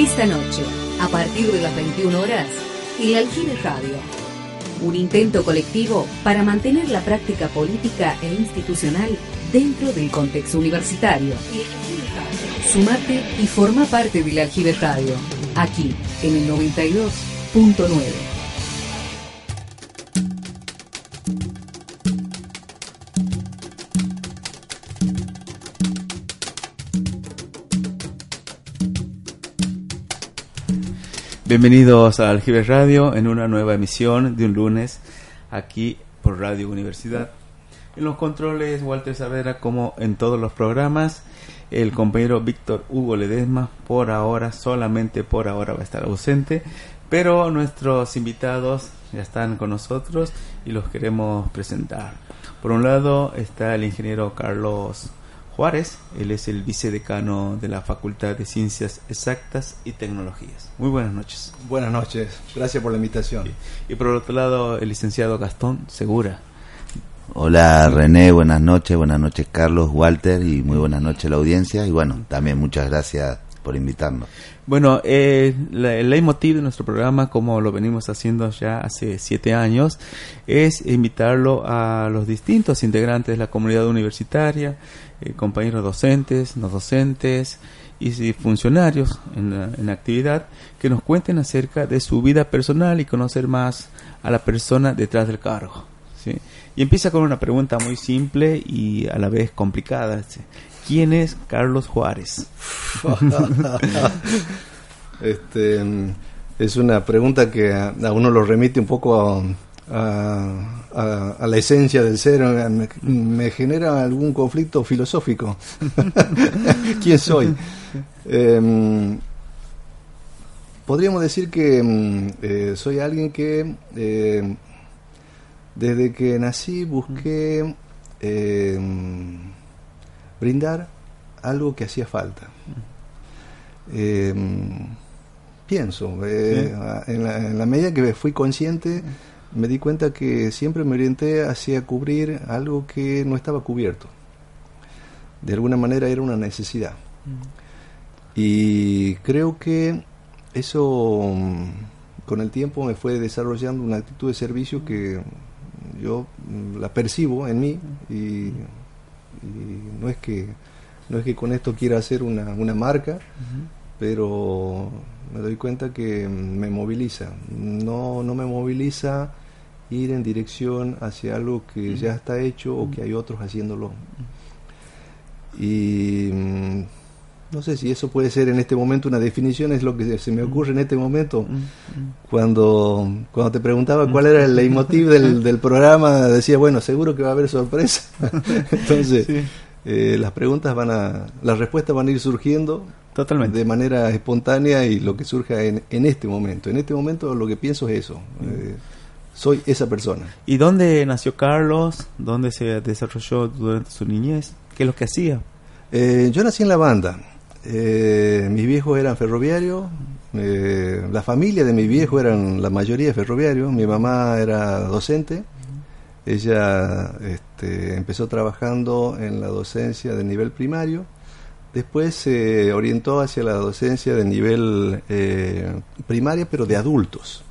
Esta noche, a partir de las 21 horas, El Aljibe Radio. Un intento colectivo para mantener la práctica política e institucional dentro del contexto universitario. Sumate y forma parte del Aljibe Radio, aquí en el 92.9. Bienvenidos a Aljibe Radio en una nueva emisión de un lunes aquí por Radio Universidad. En los controles Walter Savera como en todos los programas. El compañero Víctor Hugo Ledesma por ahora, solamente por ahora va a estar ausente. Pero nuestros invitados ya están con nosotros y los queremos presentar. Por un lado está el ingeniero Carlos Juárez, él es el vicedecano de la Facultad de Ciencias Exactas y Tecnologías. Muy buenas noches. Buenas noches, gracias por la invitación. Y, por otro lado, el licenciado Gastón Segura. Hola René, buenas noches, buenas noches Carlos, Walter y muy buenas noches a la audiencia y bueno, también muchas gracias por invitarnos. Bueno, eh, el leitmotiv de nuestro programa, como lo venimos haciendo ya hace siete años, es invitarlo a los distintos integrantes de la comunidad universitaria, eh, compañeros docentes, no docentes y funcionarios en la, actividad que nos cuenten acerca de su vida personal y conocer más a la persona detrás del cargo. Y empieza con una pregunta muy simple y a la vez complicada. ¿Quién es Carlos Juárez? este, es una pregunta que a, uno lo remite un poco a la esencia del ser, me, genera algún conflicto filosófico. ¿Quién soy? Em, podríamos decir que em, eh, soy alguien que em, desde que nací busqué brindar algo que hacía falta. pienso, eh, en, la, en, la, medida que fui consciente me di cuenta que siempre me orienté hacia cubrir algo que no estaba cubierto. De alguna manera era una necesidad. Y creo que eso mm, con el tiempo me fue desarrollando una actitud de servicio que yo mm, la percibo en mí y, no es que no es que con esto quiera hacer una, una marca, pero me doy cuenta que me moviliza. No, no me moviliza ir en dirección hacia algo que ya está hecho o que hay otros haciéndolo. Y mm, no sé si eso puede ser en este momento una definición, es lo que se me ocurre en este momento. Cuando, cuando te preguntaba cuál era el leitmotiv del, del programa, decía, bueno, seguro que va a haber sorpresa. Entonces, eh, las preguntas van a, las respuestas van a ir surgiendo Totalmente. de manera espontánea y lo que surja en, en este momento. En este momento lo que pienso es eso. Eh, soy esa persona. ¿Y dónde nació Carlos? ¿Dónde se desarrolló durante su niñez? ¿Qué es lo que hacía? Eh, yo nací en la banda. Eh, mis viejos eran ferroviarios. Eh, la familia de mi viejo eran la mayoría ferroviarios. Mi mamá era docente. Ella este, empezó trabajando en la docencia de nivel primario. Después se orientó hacia la docencia de nivel primaria, pero de adultos.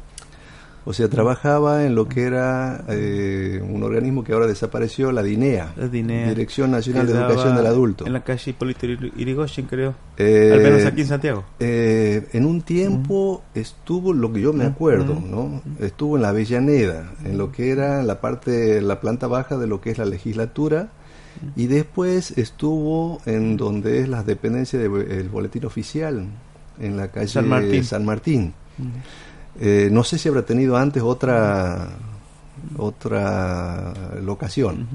O sea, trabajaba en lo que era eh, un organismo que ahora desapareció, la DINEA, Dirección Nacional de Educación del Adulto. En la calle Hipólito Irigoyen, creo. Eh, Al menos aquí en Santiago. Eh, en un tiempo estuvo, lo que yo me acuerdo, ¿no? Estuvo en la Avellaneda, en lo que era la parte, la planta baja de lo que es la legislatura. Y después estuvo en donde es la dependencia del boletín oficial, en la calle San Martín. San Martín. Eh, no sé si habrá tenido antes otra, otra locación.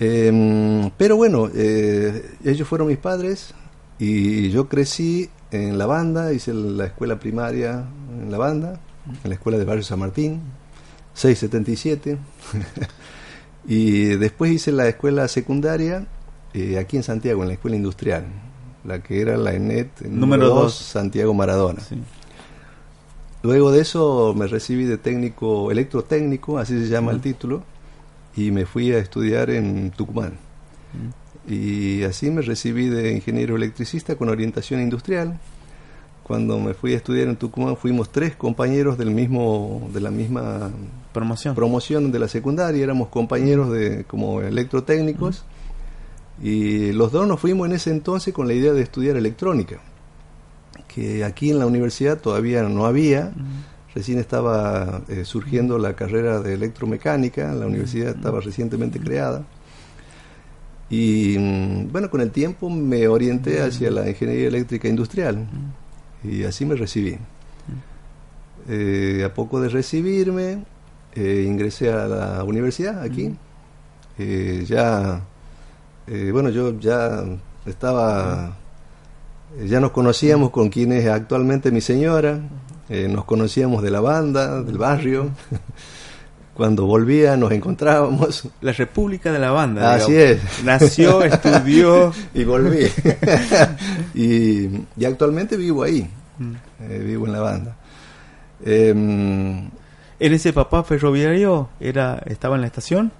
Em, pero bueno, eh, ellos fueron mis padres y yo crecí en la banda, hice la escuela primaria en la banda, en la escuela de Barrio San Martín, 677. y después hice la escuela secundaria eh, aquí en Santiago, en la escuela industrial, la que era la ENET número 2 Santiago Maradona. Luego de eso me recibí de técnico electrotécnico, así se llama el título, y me fui a estudiar en Tucumán. Y así me recibí de ingeniero electricista con orientación industrial. cuando me fui a estudiar en Tucumán fuimos tres compañeros del mismo de la misma promoción. promoción de la secundaria. Éramos compañeros de como electrotécnicos. Y los dos nos fuimos en ese entonces con la idea de estudiar electrónica que aquí en la universidad todavía no había. Recién estaba eh, surgiendo la carrera de electromecánica la universidad estaba recientemente creada. Y mm, bueno, con el tiempo me orienté hacia la ingeniería eléctrica industrial y así me recibí. Eh, a poco de recibirme, eh, ingresé a la universidad aquí. Eh, ya, bueno, yo ya estaba, ya nos conocíamos con quien es actualmente mi señora, nos conocíamos de la banda, del barrio. cuando volvía nos encontrábamos. La República de la Banda. Así es. Nació, estudió. y volví. y, actualmente vivo ahí, mm. eh, vivo en la banda. Eh, ese papá ferroviario era estaba en la estación?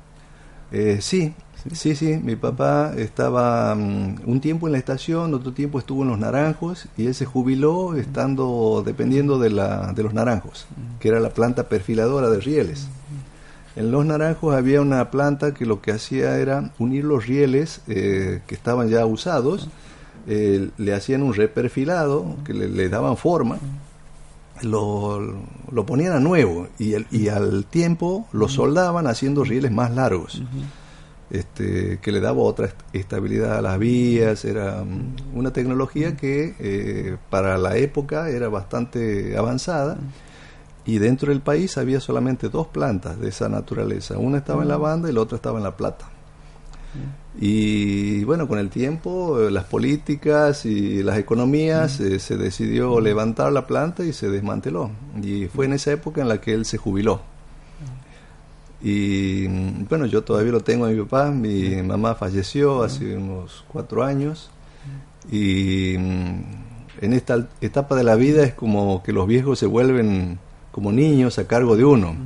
Eh, sí, sí, sí. Mi papá estaba mm, un tiempo en la estación, otro tiempo estuvo en Los Naranjos y él se jubiló estando dependiendo de, la, de Los Naranjos, que era la planta perfiladora de rieles. En Los Naranjos había una planta que lo que hacía era unir los rieles eh, que estaban ya usados, eh, le hacían un reperfilado, que le, daban forma, lo, lo, ponían a nuevo y, el, y al tiempo lo soldaban haciendo rieles más largos. Este, que le daba otra estabilidad a las vías, era mm, una tecnología que eh, para la época era bastante avanzada y dentro del país había solamente dos plantas de esa naturaleza. Una estaba en la banda y la otra estaba en la plata. Y bueno, con el tiempo, eh, las políticas y las economías, eh, se decidió levantar la planta y se desmanteló. Y fue en esa época en la que él se jubiló. Y bueno, yo todavía lo tengo a mi papá, mi mamá falleció hace unos cuatro años. Y mm, en esta etapa de la vida es como que los viejos se vuelven como niños a cargo de uno.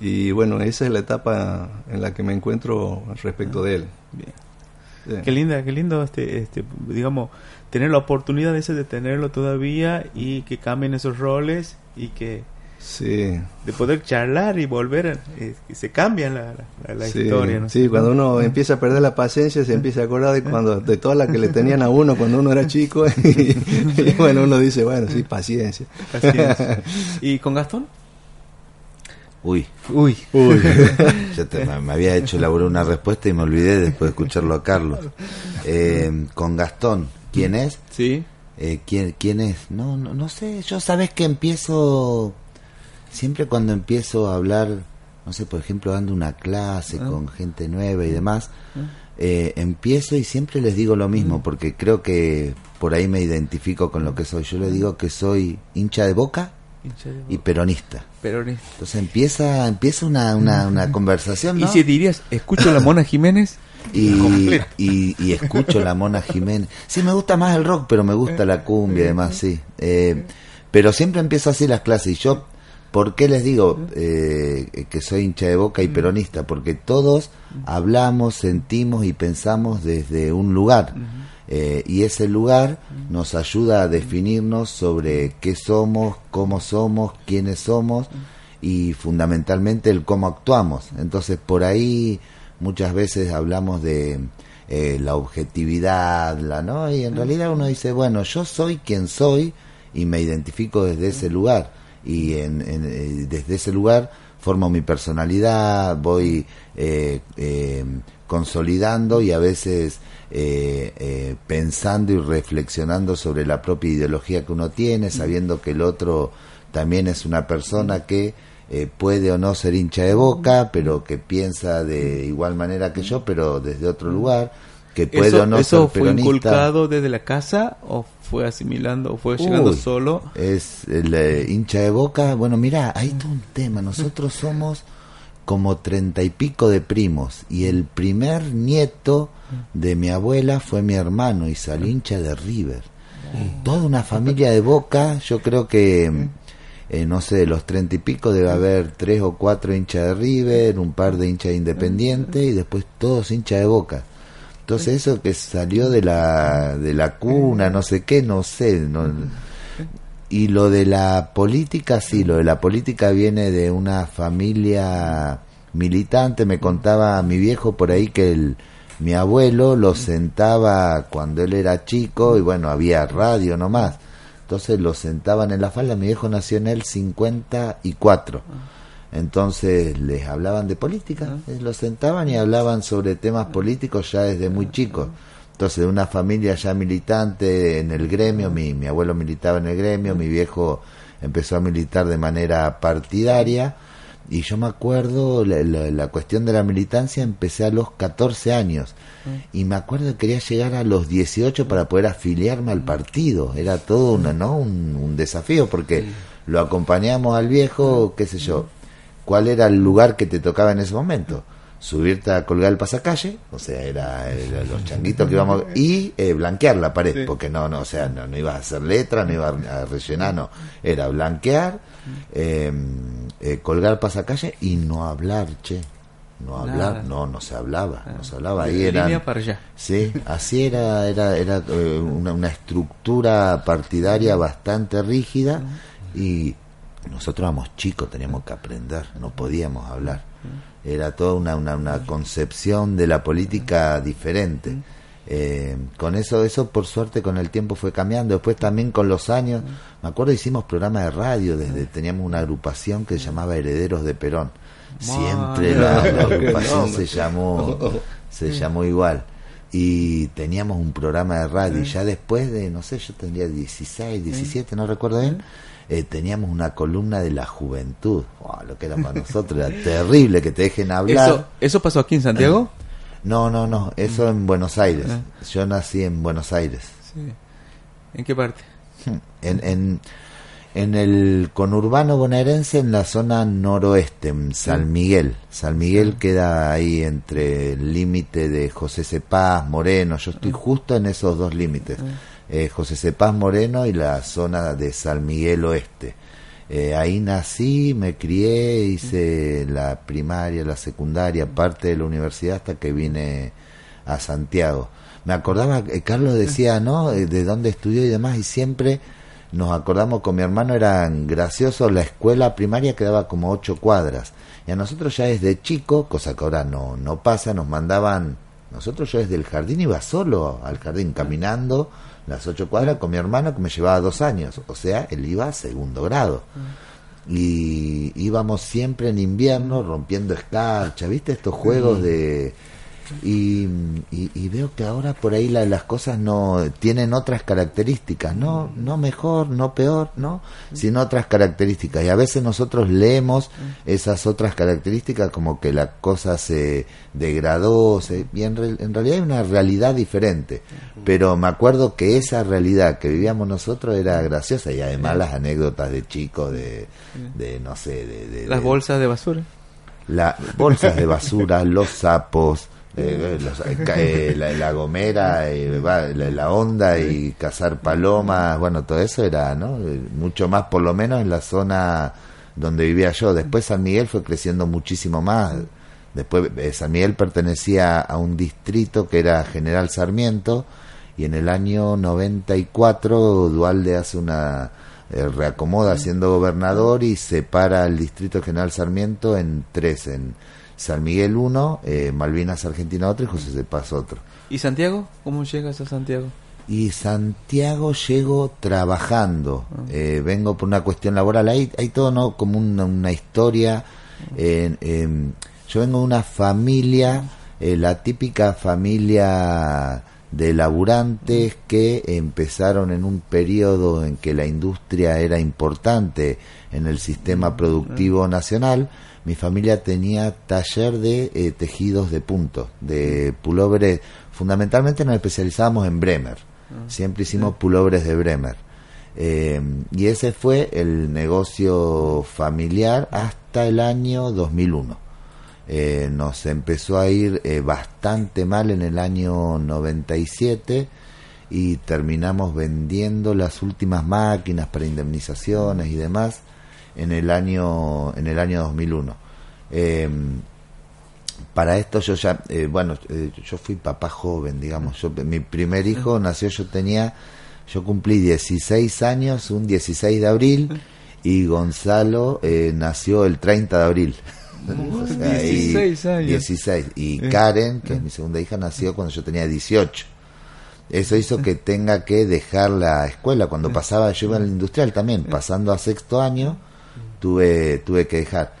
Y bueno, esa es la etapa en la que me encuentro respecto de él. Bien. Qué linda, qué lindo este, este, digamos, tener la oportunidad ese de tenerlo todavía y que cambien esos roles y que sí. de poder charlar y volver, eh, se cambia la, la, historia. ¿no? Sí, cuando uno empieza a perder la paciencia se empieza a acordar de cuando de todas las que le tenían a uno cuando uno era chico y, y bueno, uno dice, bueno, sí, paciencia. paciencia. ¿Y con Gastón? Uy. Uy. Uy. me, había hecho elaborar una respuesta y me olvidé después de escucharlo a Carlos. Eh, con Gastón, ¿quién es? Sí. Eh, ¿quién, ¿Quién es? No, no, no sé, yo sabes que empiezo, siempre cuando empiezo a hablar, no sé, por ejemplo, dando una clase ah. con gente nueva y demás, ah. eh, empiezo y siempre les digo lo mismo, mm. porque creo que por ahí me identifico con lo que soy. Yo le digo que soy hincha de boca y peronista. Peronista. Entonces empieza empieza una, una, una conversación. ¿Y si dirías, escucho la Mona Jiménez? Y, y, escucho la Mona Jiménez. Sí, me gusta más el rock, pero me gusta la cumbia y demás, sí. Eh, pero siempre empiezo así las clases. Y yo, ¿por qué les digo eh, que soy hincha de boca y peronista? Porque todos hablamos, sentimos y pensamos desde un lugar. Eh, y ese lugar nos ayuda a definirnos sobre qué somos, cómo somos, quiénes somos y fundamentalmente el cómo actuamos. Entonces por ahí muchas veces hablamos de eh, la objetividad, la no y en realidad uno dice bueno yo soy quien soy y me identifico desde ese lugar y en, eh, desde ese lugar formo mi personalidad, voy consolidando y a veces eh, eh, pensando y reflexionando sobre la propia ideología que uno tiene, sabiendo que el otro también es una persona que eh, puede o no ser hincha de boca, pero que piensa de igual manera que yo, pero desde otro lugar, que puede o no ¿Eso fue inculcado desde la casa o fue asimilando o fue llegando solo? Es el hincha de boca, bueno, mira, hay todo un tema, nosotros somos como treinta y pico de primos y el primer nieto de mi abuela fue mi hermano y salió hincha de River. Toda una familia de Boca, yo creo que, eh, no sé, de los treinta y pico debe haber tres o cuatro hinchas de River, un par de hinchas de Independiente y después todos hinchas de Boca. Entonces eso que salió de la, de la cuna, no sé qué, no sé, no, y lo de la política, sí, lo de la política viene de una familia militante. Me contaba mi viejo por ahí que el, mi abuelo lo sentaba cuando él era chico y bueno, había radio nomás. Entonces lo sentaban en la falda. Mi viejo nació en el 54. Entonces les hablaban de política, eh, los sentaban y hablaban sobre temas políticos ya desde muy chicos. Entonces, de una familia ya militante en el gremio, mi, mi abuelo militaba en el gremio, mi viejo empezó a militar de manera partidaria. Y yo me acuerdo, la, la, cuestión de la militancia empecé a los 14 años. Y me acuerdo que quería llegar a los 18 para poder afiliarme al partido, era todo una, ¿no? un, un desafío porque lo acompañamos al viejo, qué sé yo, cuál era el lugar que te tocaba en ese momento. Subirte a colgar el pasacalle, o sea, era, los changuitos que íbamos, y eh, blanquear la pared, porque no, no, o sea, no, no ibas a hacer letra, no ibas a rellenar, no, era blanquear, em, eh, colgar pasacalle y no hablar, che, no hablar, no, no se hablaba, no se hablaba, ahí era, sí, así era, era, era eh, una, una estructura partidaria bastante rígida y nosotros éramos chicos, teníamos que aprender, no podíamos hablar. Era toda una, una, concepción de la política diferente. Eh, con eso, eso por suerte con el tiempo fue cambiando. Después también con los años, me acuerdo hicimos programas de radio, desde teníamos una agrupación que se llamaba Herederos de Perón. Siempre la, agrupación se llamó, se llamó igual. Y teníamos un programa de radio. Y ya después de, no sé, yo tendría 16, 17, no recuerdo bien eh, teníamos una columna de la juventud. lo que era para nosotros era terrible que te dejen hablar. ¿Eso, ¿Eso pasó aquí en Santiago? No, no, no, eso en Buenos Aires. Ah. Yo nací en Buenos Aires. ¿En qué parte? En, en, en el conurbano bonaerense, en la zona noroeste, en San Miguel. San Miguel ah. queda ahí entre el límite de José Cepaz, Moreno. Yo estoy ah. justo en esos dos límites eh, José Cepaz Moreno y la zona de San Miguel Oeste. Eh, ahí nací, me crié, hice la primaria, la secundaria, parte de la universidad hasta que vine a Santiago. Me acordaba, eh, Carlos decía, ¿no? Eh, de dónde estudió y demás, y siempre nos acordamos con mi hermano, eran graciosos, la escuela primaria quedaba como ocho cuadras. Y a nosotros ya desde chico, cosa que ahora no, no pasa, nos mandaban, nosotros yo desde el jardín iba solo al jardín caminando las ocho cuadras con mi hermano que me llevaba dos años, o sea, él iba a segundo grado. Y íbamos siempre en invierno rompiendo escarcha, ¿viste? Estos juegos de y, y, veo que ahora por ahí las cosas no tienen otras características, no, no mejor, no peor, no, sino otras características. Y a veces nosotros leemos esas otras características como que la cosa se degradó, se, y en, realidad hay una realidad diferente. Pero me acuerdo que esa realidad que vivíamos nosotros era graciosa y además las anécdotas de chicos, de, de no sé, de, las bolsas de basura. Las bolsas de basura, los sapos, eh, eh, la, gomera, eh, la, onda y cazar palomas, bueno, todo eso era, ¿no? Mucho más, por lo menos en la zona donde vivía yo. Después San Miguel fue creciendo muchísimo más. Después San Miguel pertenecía a un distrito que era General Sarmiento y en el año 94 Dualde hace una reacomoda siendo gobernador y separa el distrito General Sarmiento en tres, en San Miguel uno, eh, Malvinas Argentina otro y José de Paz otro. ¿Y Santiago? ¿Cómo llegas a Santiago? Y Santiago llego trabajando, ah. eh, vengo por una cuestión laboral, hay, hay todo ¿no? como una, historia, yo vengo de una familia, eh, la típica familia de laburantes que empezaron en un periodo en que la industria era importante en el sistema mm, productivo nacional, mi familia tenía taller de eh, tejidos de punto, de pullovers. Fundamentalmente nos especializábamos en Bremer. Ah, Siempre hicimos pullovers de Bremer. Eh, y ese fue el negocio familiar hasta el año 2001. Eh, nos empezó a ir bastante mal en el año 97 y terminamos vendiendo las últimas máquinas para indemnizaciones y demás en el año en el año 2001 eh, para esto yo ya eh, bueno eh, yo fui papá joven digamos yo mi primer hijo nació yo tenía Yo cumplí 16 años un 16 de abril y Gonzalo eh, nació el 30 de abril. O sea, 16 años. 16. Y Karen, que es mi segunda hija, nació cuando yo tenía 18. Eso hizo que tenga que dejar la escuela. Cuando pasaba, yo iba al industrial también, pasando a sexto año, tuve, tuve que dejar.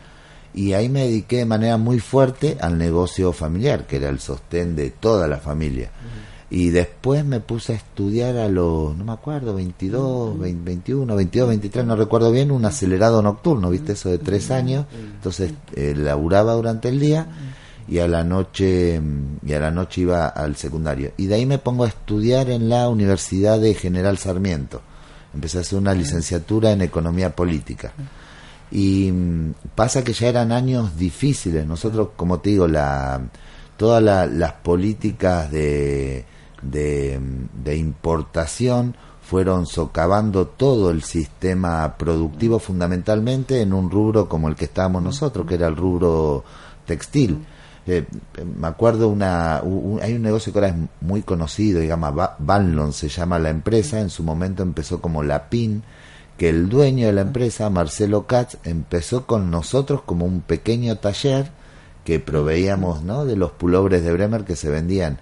Y ahí me dediqué de manera muy fuerte al negocio familiar, que era el sostén de toda la familia. Y después me puse a estudiar a los, no me acuerdo, 22, 21, 22, 23, no recuerdo bien, un acelerado nocturno, ¿viste? Eso de tres años. Entonces eh, laburaba durante el día y a la noche y a la noche iba al secundario. Y de ahí me pongo a estudiar en la Universidad de General Sarmiento. Empecé a hacer una licenciatura en economía política. Y mm, pasa que ya eran años difíciles. Nosotros, como te digo, la, todas la- las políticas de, de, de importación fueron socavando todo el sistema productivo fundamentalmente en un rubro como el que estábamos nosotros, que era el rubro textil. Eh, me acuerdo una un- hay un negocio que ahora es muy conocido, digamos, Ba- Banlon se llama la empresa, en su momento empezó como la PIN, que el dueño de la empresa, Marcelo Katz, empezó con nosotros como un pequeño taller que proveíamos ¿no? de los pulobres de Bremer que se vendían.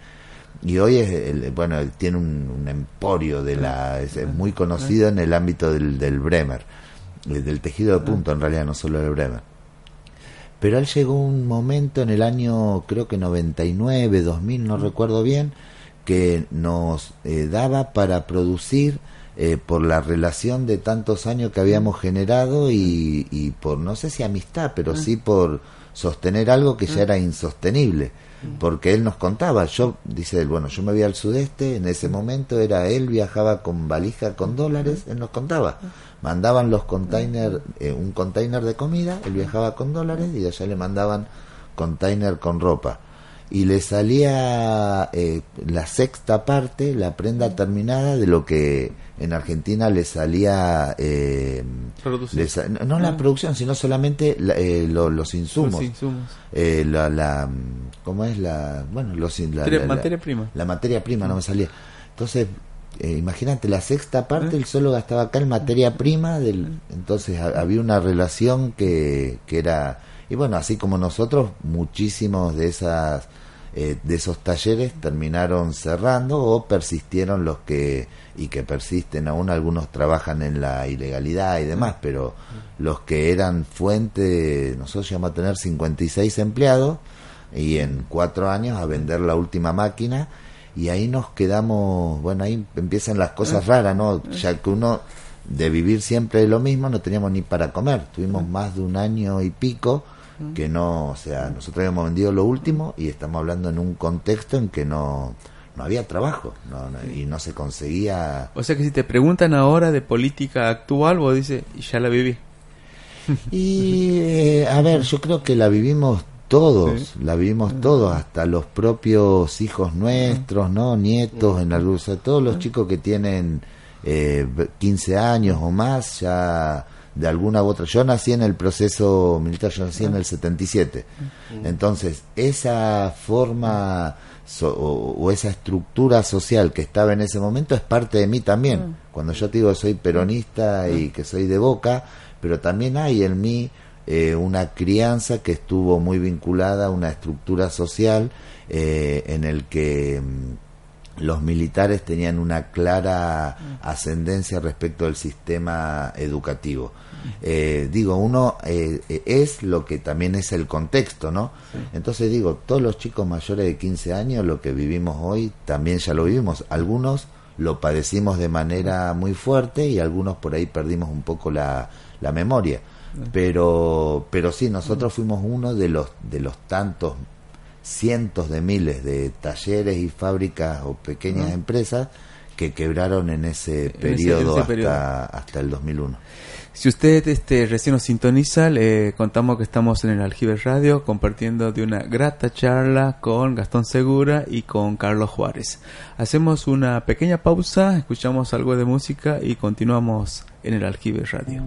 Y hoy es, el- bueno, tiene un, un emporio de la, es, muy conocido en el ámbito del, del Bremer, eh, del tejido de punto en realidad, no solo del Bremer. Pero él llegó un momento en el año, creo que 99, 2000, no recuerdo bien, que nos eh, daba para producir eh, por la relación de tantos años que habíamos generado y, y por, no sé si amistad, pero sí por sostener algo que ya era insostenible. Porque él nos contaba, yo, dice él, bueno, yo me voy al sudeste, en ese momento era él, viajaba con valija con dólares, él nos contaba. Mandaban los containers, eh, un container de comida, él viajaba con dólares y allá le mandaban container con ropa. Y le salía eh, la sexta parte, la prenda terminada de lo que en Argentina le salía... Eh, Producir. le sa- no no la Ah. producción, sino solamente la- eh, lo- los insumos. Los insumos. Eh, la, la, ¿Cómo es la...? Bueno, los, in- la, Materia- la- la- materia prima. La materia prima no me salía. Entonces, eh, imagínate, la sexta parte él solo gastaba acá en materia prima, del, entonces ha- había una relación que, que era... Y bueno, así como nosotros, muchísimos de esas eh, de esos talleres terminaron cerrando o persistieron los que y que persisten aún algunos trabajan en la ilegalidad y demás pero los que eran fuente nosotros llegamos a tener 56 empleados y en cuatro años a vender la última máquina y ahí nos quedamos bueno ahí empiezan las cosas raras no ya que uno de vivir siempre lo mismo no teníamos ni para comer. Tuvimos más de un año y pico que no, o sea, nosotros habíamos vendido lo último y estamos hablando en un contexto en que no, no había trabajo no, no, y no se conseguía. O sea que si te preguntan ahora de política actual, vos dices, "Y ya la viví. Y eh, a ver, yo creo que la vivimos todos, Sí. la vivimos todos, hasta los propios hijos nuestros, ¿no? Nietos, en algún, o sea, todos los chicos que tienen eh, 15 años o más, ya de alguna u otra. Yo nací en el proceso militar, yo nací en el 77. Entonces, esa forma so- o, o esa estructura social que estaba en ese momento es parte de mí también. Cuando yo te digo soy peronista y que soy de boca, pero también hay en mí eh, una crianza que estuvo muy vinculada a una estructura social eh, en el que mm, los militares tenían una clara ascendencia respecto del sistema educativo. Eh, digo, uno eh, es lo que también es el contexto, ¿no? Entonces digo, todos los chicos mayores de 15 años, lo que vivimos hoy, también ya lo vivimos. Algunos lo padecimos de manera muy fuerte y algunos por ahí perdimos un poco la, la memoria. Pero, pero sí, nosotros fuimos uno de los, de los tantos cientos de miles de talleres y fábricas o pequeñas empresas que quebraron en ese periodo, hasta, periodo. hasta el 2001. Si usted este, recién nos sintoniza, le contamos que estamos en el Aljibe Radio compartiendo de una grata charla con Gastón Segura y con Carlos Juárez. Hacemos una pequeña pausa, escuchamos algo de música y continuamos en el Aljibe Radio.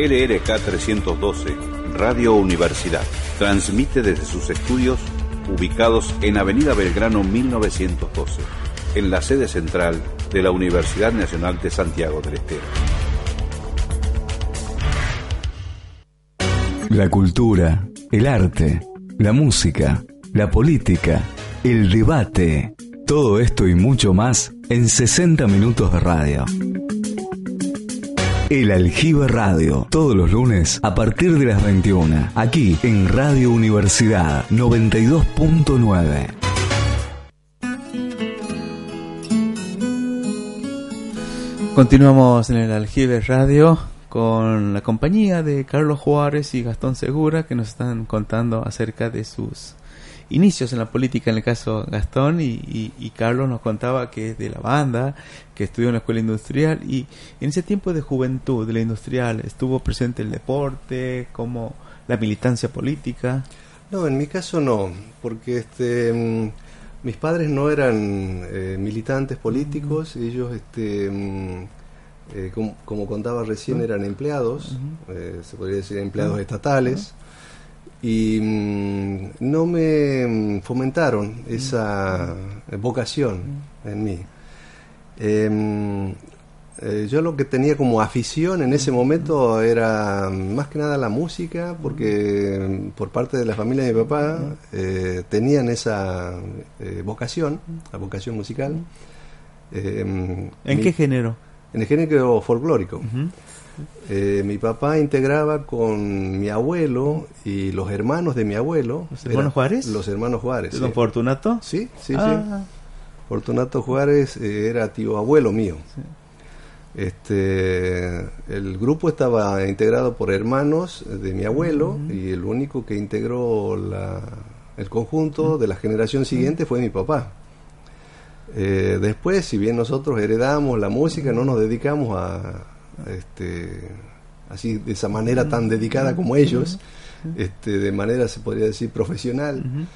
LRK 312, Radio Universidad. Transmite desde sus estudios ubicados en Avenida Belgrano 1912, en la sede central de la Universidad Nacional de Santiago del Estero. La cultura, el arte, la música, la política, el debate, todo esto y mucho más en 60 minutos de radio. El Aljibe Radio, todos los lunes a partir de las 21, aquí en Radio Universidad 92.9. Continuamos en el Aljibe Radio con la compañía de Carlos Juárez y Gastón Segura que nos están contando acerca de sus inicios en la política, en el caso Gastón, y, Carlos nos contaba que es de la banda, que estudió en la escuela industrial, y en ese tiempo de juventud de la industrial estuvo presente el deporte, como la militancia política. No, en mi caso no, porque este mm, mis padres no eran eh, militantes políticos, ellos este mm, eh, como, contaba recién eran empleados, eh, se podría decir empleados estatales y mm, no me mm, fomentaron esa vocación en mí. Em, eh, yo lo que tenía como afición en ese momento era mm, más que nada la música, porque por parte de la familia de mi papá eh, tenían esa eh, vocación, la vocación musical. Em, ¿En qué género? En el género folclórico. Eh, mi papá integraba con mi abuelo y los hermanos de mi abuelo. ¿Los hermanos Juárez? Los hermanos Juárez. ¿Don Fortunato? Sí, sí, sí. Ah. Fortunato Juárez eh, era tío abuelo mío. Este, el grupo estaba integrado por hermanos de mi abuelo y el único que integró la, el conjunto de la generación siguiente fue mi papá. Eh, después, si bien nosotros heredamos la música, no nos dedicamos a, este, así de esa manera tan dedicada como ellos, este, de manera se podría decir profesional.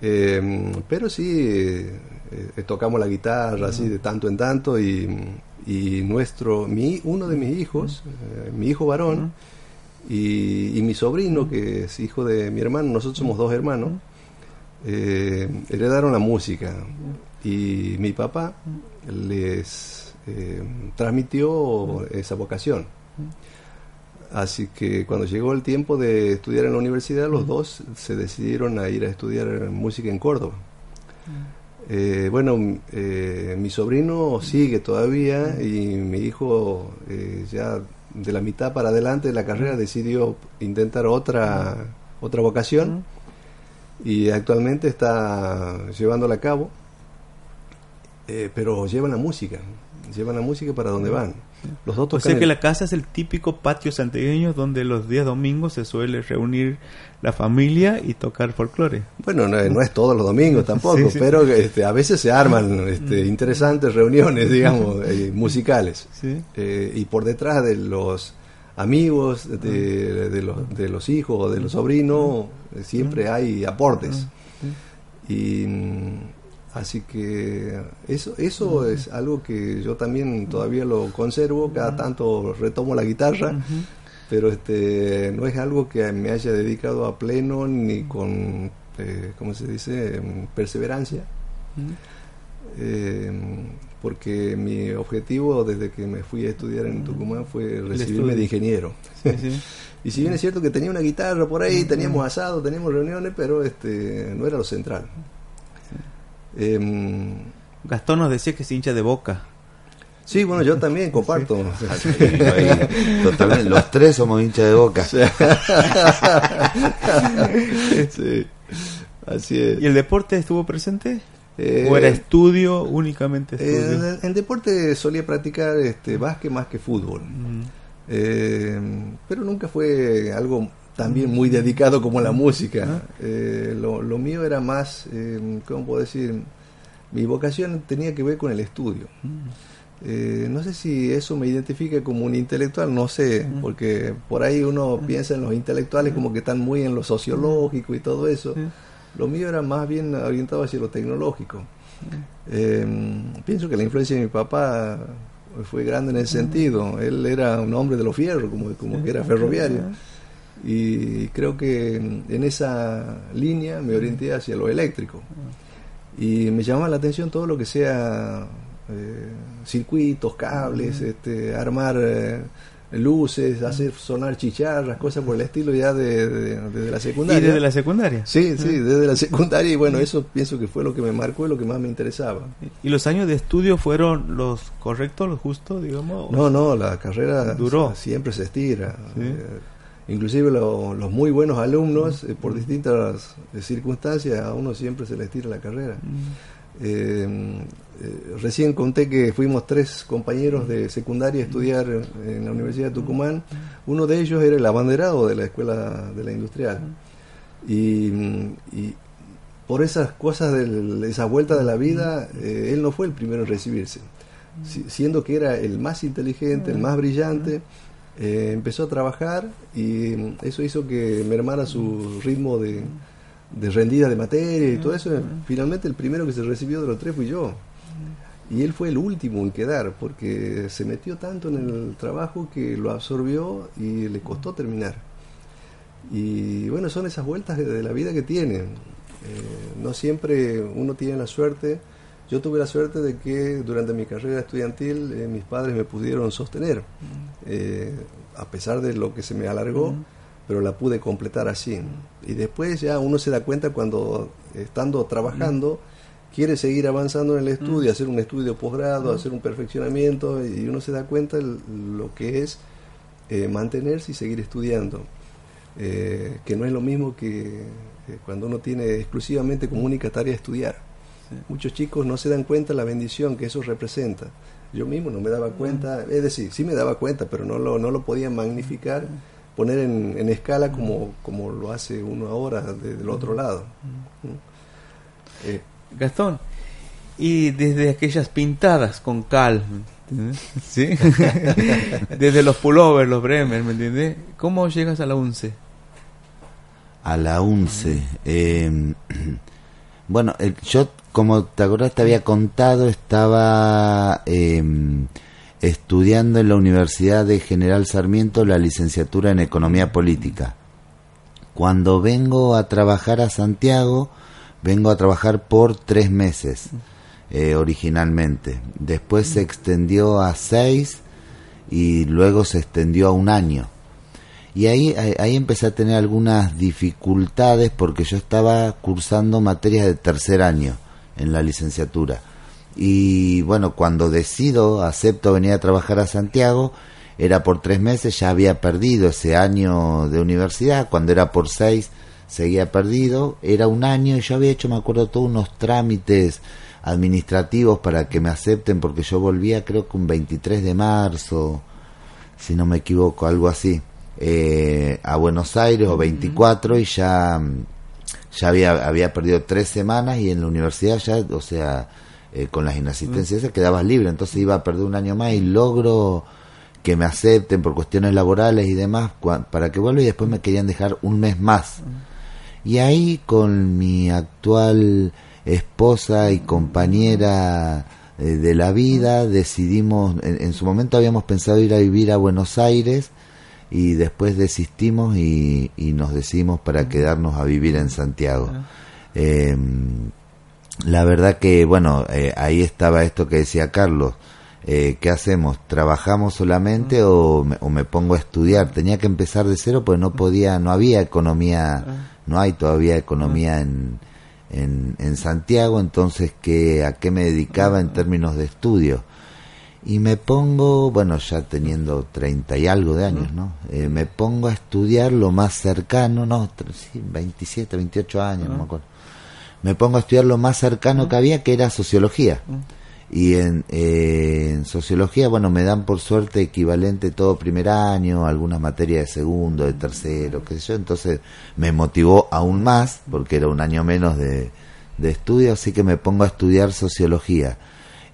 Em, pero sí eh, eh, tocamos la guitarra así de tanto en tanto y, nuestro mi uno de mis hijos eh, mi hijo varón y, mi sobrino que es hijo de mi hermano nosotros somos dos hermanos heredaron la música y mi papá les eh, transmitió esa vocación. Así que cuando llegó el tiempo de estudiar en la universidad, los dos se decidieron a ir a estudiar música en Córdoba. Eh, bueno, eh, mi sobrino sigue todavía y mi hijo ya de la mitad para adelante de la carrera decidió intentar otra, otra vocación y actualmente está llevándola a cabo, pero lleva la música llevan la música para donde van. Los o sea que la casa es el típico patio santiagueño donde los días domingos se suele reunir la familia y tocar folclore. Bueno, no, es todos los domingos tampoco, pero este, a veces se arman este, mm. interesantes reuniones, digamos, eh, musicales. Eh, y por detrás de los amigos, de, de, los, de los hijos o de los sobrinos, eh, siempre hay aportes. Y Así que eso, eso es algo que yo también todavía lo conservo, cada tanto retomo la guitarra, pero este no es algo que me haya dedicado a pleno ni con, eh, ¿cómo se dice?, perseverancia. Eh, porque mi objetivo desde que me fui a estudiar en Tucumán fue recibirme de ingeniero. y si bien es cierto que tenía una guitarra por ahí, teníamos asado, teníamos reuniones, pero este no era lo central. Eh, Gastón nos decía que se hincha de boca. Sí, bueno, yo también comparto. totalmente, los tres somos hinchas de boca. Sí. así es. ¿Y el deporte estuvo presente? Eh, ¿O era estudio, únicamente estudio? el, deporte solía practicar este, básquet más que fútbol. Mm. Eh, pero nunca fue algo también muy dedicado como la música. Eh, lo, mío era más, eh, ¿cómo puedo decir? Mi vocación tenía que ver con el estudio. Eh, no sé si eso me identifica como un intelectual, no sé, porque por ahí uno piensa en los intelectuales como que están muy en lo sociológico y todo eso. Lo mío era más bien orientado hacia lo tecnológico. pienso que la influencia de mi papá fue grande en ese sentido. Él era un hombre de los fierros, como, como que era ferroviario. Y creo que en esa línea me orienté hacia lo eléctrico. Y me llamaba la atención todo lo que sea eh, circuitos, cables, este, armar eh, luces, hacer sonar chicharras, cosas por el estilo ya de, de- desde la secundaria. ¿Y desde la secundaria? Sí, sí, desde la secundaria y bueno, eso pienso que fue lo que me marcó y lo que más me interesaba. ¿Y los años de estudio fueron los correctos, los justos, digamos? No, no, la carrera Duró. siempre se estira. Sí. Eh, inclusive lo- los muy buenos alumnos, eh, por distintas eh, circunstancias, a uno siempre se le estira la carrera. Eh, eh, recién conté que fuimos tres compañeros de secundaria a estudiar en la Universidad de Tucumán. Uno de ellos era el abanderado de la Escuela de la Industrial. Y, y por esas cosas, de esa vuelta de la vida, eh, él no fue el primero en recibirse. Si- siendo que era el más inteligente, el más brillante, eh, empezó a trabajar y eso hizo que mermara su ritmo de, de rendida de materia y todo eso. Finalmente el primero que se recibió de los tres fui yo. Y él fue el último en quedar porque se metió tanto en el trabajo que lo absorbió y le costó terminar. Y bueno, son esas vueltas de, de la vida que tienen. Eh, no siempre uno tiene la suerte. Yo tuve la suerte de que durante mi carrera estudiantil eh, mis padres me pudieron sostener, eh, a pesar de lo que se me alargó, pero la pude completar así. Y después ya uno se da cuenta cuando, estando trabajando, quiere seguir avanzando en el estudio, hacer un estudio de posgrado, hacer un perfeccionamiento, y uno se da cuenta el- lo que es eh, mantenerse y seguir estudiando. Que no es lo mismo que cuando uno tiene exclusivamente como única tarea estudiar. Muchos chicos no se dan cuenta la bendición que eso representa. Yo mismo no me daba cuenta, es decir, sí me daba cuenta, pero no lo, no lo podía magnificar, poner en, en escala como, como lo hace uno ahora de- del otro lado. Eh, Gastón, y desde aquellas pintadas con cal. ¿Sí? desde los pullovers, los Bremer, ¿me entiendes? ¿Cómo llegas a la UNCE? A la UNCE. eh, bueno, el- yo, como te acordás, te había contado, estaba eh, estudiando en la Universidad de General Sarmiento la licenciatura en Economía Política. Cuando vengo a trabajar a Santiago, vengo a trabajar por tres meses eh, originalmente. Después se extendió a seis y luego se extendió a un año. Y ahí, ahí, empecé a tener algunas dificultades porque yo estaba cursando materias de tercer año en la licenciatura. Y bueno, cuando decido, acepto venir a trabajar a Santiago, era por tres meses, ya había perdido ese año de universidad, cuando era por seis seguía perdido, era un año y yo había hecho, me acuerdo, todos unos trámites administrativos para que me acepten porque yo volvía creo que un 23 de marzo, si no me equivoco, algo así, eh, a Buenos Aires o 24 y ya, mm, ya había, había perdido tres semanas y en la universidad ya, o sea, eh, con las inasistencias esas quedabas libre, entonces iba a perder un año más y logro que me acepten por cuestiones laborales y demás para que vuelva y después me querían dejar un mes más. Y ahí con mi actual esposa y compañera eh, de la vida decidimos, en, en su momento habíamos pensado ir a vivir a Buenos Aires y después desistimos y, y nos decidimos para quedarnos a vivir en Santiago. Eh, la verdad que, bueno, eh, ahí estaba esto que decía Carlos. Eh, ¿Qué hacemos? ¿Trabajamos solamente o me, o me pongo a estudiar? Tenía que empezar de cero pues no podía, no había economía, no hay todavía economía en, en, en Santiago, entonces ¿qué, ¿a qué me dedicaba en términos de estudio? Y me pongo, bueno, ya teniendo 30 y algo de años, ¿no? Eh, me pongo a estudiar lo más cercano, no, sí, 27, 28 años, no me acuerdo. Me pongo a estudiar lo más cercano que había, que era sociología. Y en, eh, en sociología, bueno, me dan por suerte equivalente todo primer año, algunas materias de segundo, de tercero, qué sé yo. Entonces me motivó aún más, porque era un año menos de, de estudio, así que me pongo a estudiar sociología.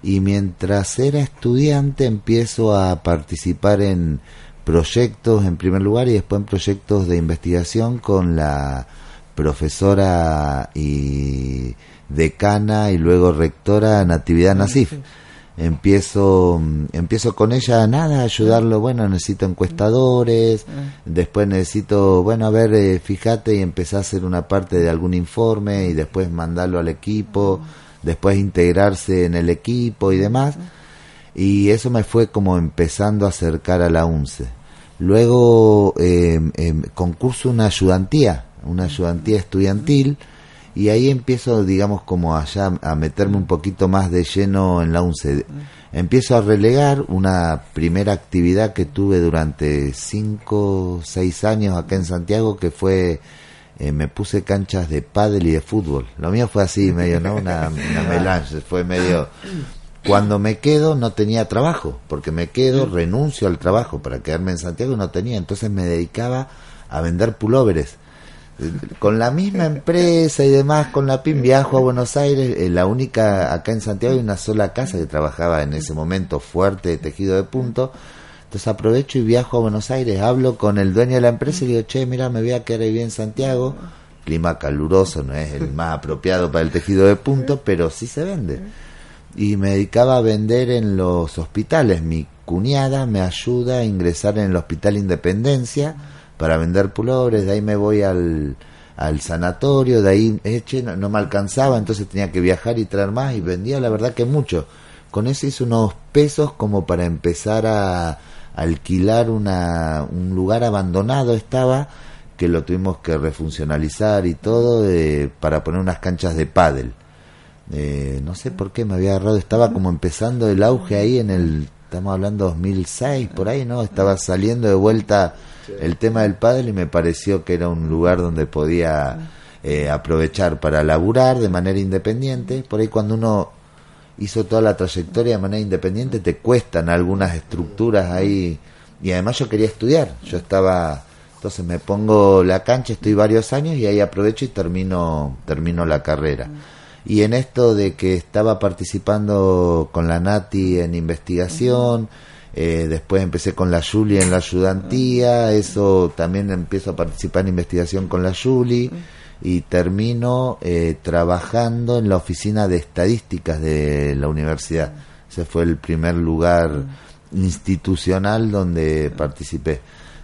Y mientras era estudiante empiezo a participar en proyectos en primer lugar y después en proyectos de investigación con la profesora y decana y luego rectora Natividad Nasif. empiezo mm, empiezo con ella nada a ayudarlo bueno necesito encuestadores después necesito bueno a ver eh, fíjate y empecé a hacer una parte de algún informe y después mandarlo al equipo después integrarse en el equipo y demás y eso me fue como empezando a acercar a la UNCE luego eh, concurso una ayudantía una ayudantía estudiantil y ahí empiezo, digamos, como allá a meterme un poquito más de lleno en la UNCE. Empiezo a relegar una primera actividad que tuve durante cinco, seis años acá en Santiago, que fue, eh, me puse canchas de pádel y de fútbol. Lo mío fue así, medio, ¿no? Una, una melange, fue medio... Cuando me quedo no tenía trabajo, porque me quedo, renuncio al trabajo para quedarme en Santiago no tenía, entonces me dedicaba a vender pulóveres con la misma empresa y demás, con la PIM viajo a Buenos Aires, eh, la única, acá en Santiago hay una sola casa que trabajaba en ese momento fuerte de tejido de punto, entonces aprovecho y viajo a Buenos Aires, hablo con el dueño de la empresa y le digo, che, mira, me voy a quedar ahí en Santiago, clima caluroso, no es el más apropiado para el tejido de punto, pero sí se vende. Y me dedicaba a vender en los hospitales, mi cuñada me ayuda a ingresar en el Hospital Independencia, para vender pulobres, de ahí me voy al, al sanatorio, de ahí eche, no, me alcanzaba, entonces tenía que viajar y traer más y vendía la verdad que mucho. Con eso hice unos pesos como para empezar a alquilar una, un lugar abandonado estaba que lo tuvimos que refuncionalizar y todo para poner unas canchas de pádel. Eh, no sé por qué me había agarrado, estaba como empezando el auge ahí en el, estamos hablando 2006, por ahí, ¿no? Estaba saliendo de vuelta el tema del pádel y me pareció que era un lugar donde podía eh, aprovechar para laburar de manera independiente. Por ahí cuando uno hizo toda la trayectoria de manera independiente te cuestan algunas estructuras ahí y además yo quería estudiar. Yo estaba entonces me pongo la cancha, estoy varios años y ahí aprovecho y termino termino la carrera. Y en esto de que estaba participando con la Nati en investigación, eh, después empecé con la Julie en la ayudantía, eso también empiezo a participar en investigación con la Julie y termino eh, trabajando en la oficina de estadísticas de la universidad. Ese fue el primer lugar institucional donde participé.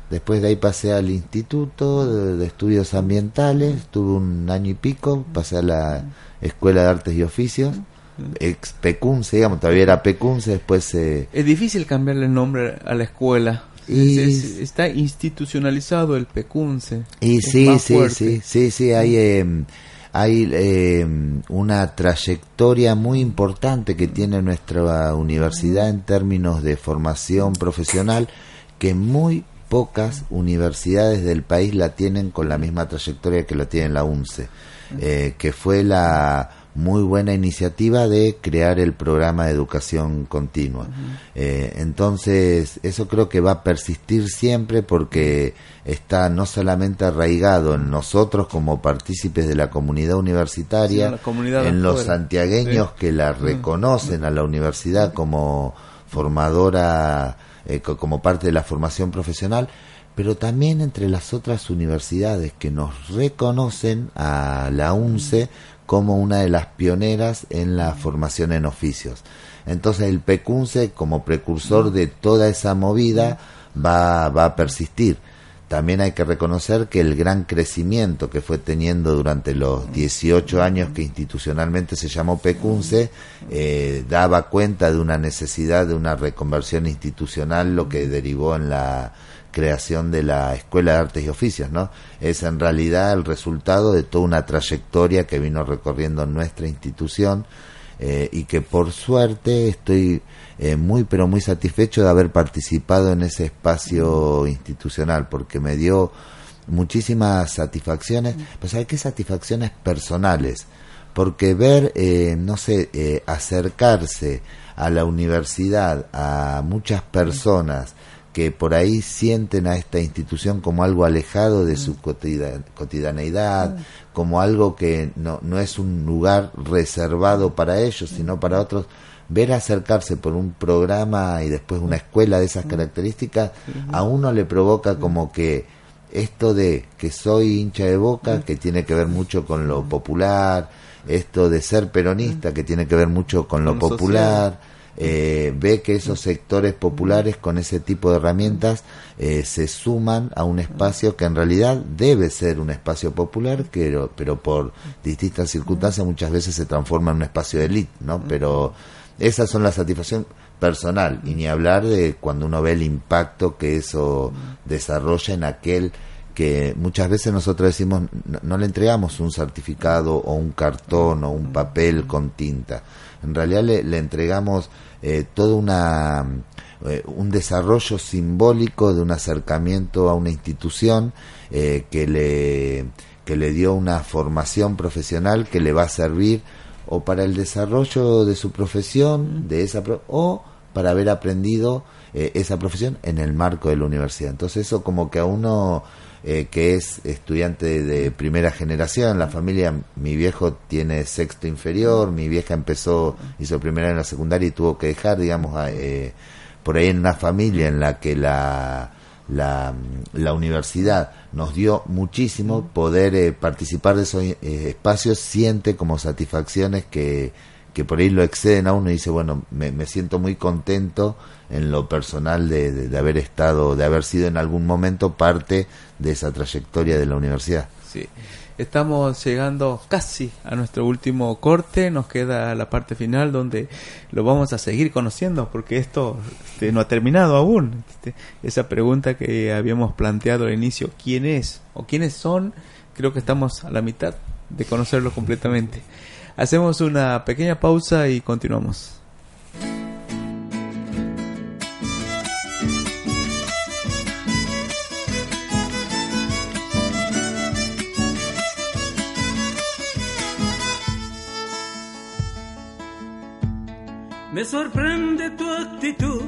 Después de ahí pasé al Instituto de, Estudios Ambientales, tuve un año y pico, pasé a la Escuela de Artes y Oficios ex Pecunce, digamos, todavía era Pecunce, después Es difícil cambiarle el nombre a la escuela. Y... está institucionalizado el Pecunce. Y sí, sí, sí, sí, sí, hay, em, hay em, una trayectoria muy importante que tiene nuestra universidad en términos de formación profesional que muy pocas universidades del país la tienen con la misma trayectoria que la tiene la UNCE, eh, que fue la muy buena iniciativa de crear el programa de educación continua. Eh, entonces, eso creo que va a persistir siempre porque está no solamente arraigado en nosotros como partícipes de la comunidad universitaria, en los santiagueños que la reconocen a la universidad como formadora, eh, como parte de la formación profesional, pero también entre las otras universidades que nos reconocen a la UNCE como una de las pioneras en la formación en oficios. Entonces el PECUNCE como precursor de toda esa movida va, va a persistir. También hay que reconocer que el gran crecimiento que fue teniendo durante los 18 años que institucionalmente se llamó PECUNCE eh, daba cuenta de una necesidad de una reconversión institucional, lo que derivó en la creación de la Escuela de Artes y Oficios, ¿no? Es en realidad el resultado de toda una trayectoria que vino recorriendo nuestra institución eh, y que por suerte estoy eh, muy pero muy satisfecho de haber participado en ese espacio institucional porque me dio muchísimas satisfacciones, pues hay qué satisfacciones personales, porque ver, eh, no sé, acercarse a la universidad a muchas personas que por ahí sienten a esta institución como algo alejado de su cotidianeidad, como algo que no, no es un lugar reservado para ellos, sino para otros, ver acercarse por un programa y después una escuela de esas características, a uno le provoca como que esto de que soy hincha de boca, que tiene que ver mucho con lo popular, esto de ser peronista, que tiene que ver mucho con lo popular, eh, ve que esos sectores populares con ese tipo de herramientas eh, se suman a un espacio que en realidad debe ser un espacio popular, pero, pero por distintas circunstancias muchas veces se transforma en un espacio de élite, ¿no? Pero esas son las satisfacciones personal y ni hablar de cuando uno ve el impacto que eso desarrolla en aquel que muchas veces nosotros decimos no, le entregamos un certificado o un cartón o un papel con tinta en realidad le, entregamos eh, todo una eh, un desarrollo simbólico de un acercamiento a una institución eh, que le que le dio una formación profesional que le va a servir o para el desarrollo de su profesión, de esa o para haber aprendido eh, esa profesión en el marco de la universidad. Entonces eso como que a uno eh, que es estudiante de primera generación, la familia, mi viejo tiene sexto inferior, mi vieja empezó, hizo primera en la secundaria y tuvo que dejar, digamos, eh, por ahí en una familia en la que la la, la universidad nos dio muchísimo poder eh, participar de esos eh, espacios siente como satisfacciones que, que por ahí lo exceden a uno y dice bueno me, me siento muy contento en lo personal de, de, haber estado de haber sido en algún momento parte de esa trayectoria de la universidad sí Estamos llegando casi a nuestro último corte, nos queda la parte final donde lo vamos a seguir conociendo porque esto este, no ha terminado aún. Este, esa pregunta que habíamos planteado al inicio, ¿quién es o quiénes son? Creo que estamos a la mitad de conocerlo completamente. Hacemos una pequeña pausa y continuamos. Me sorprende tu actitud,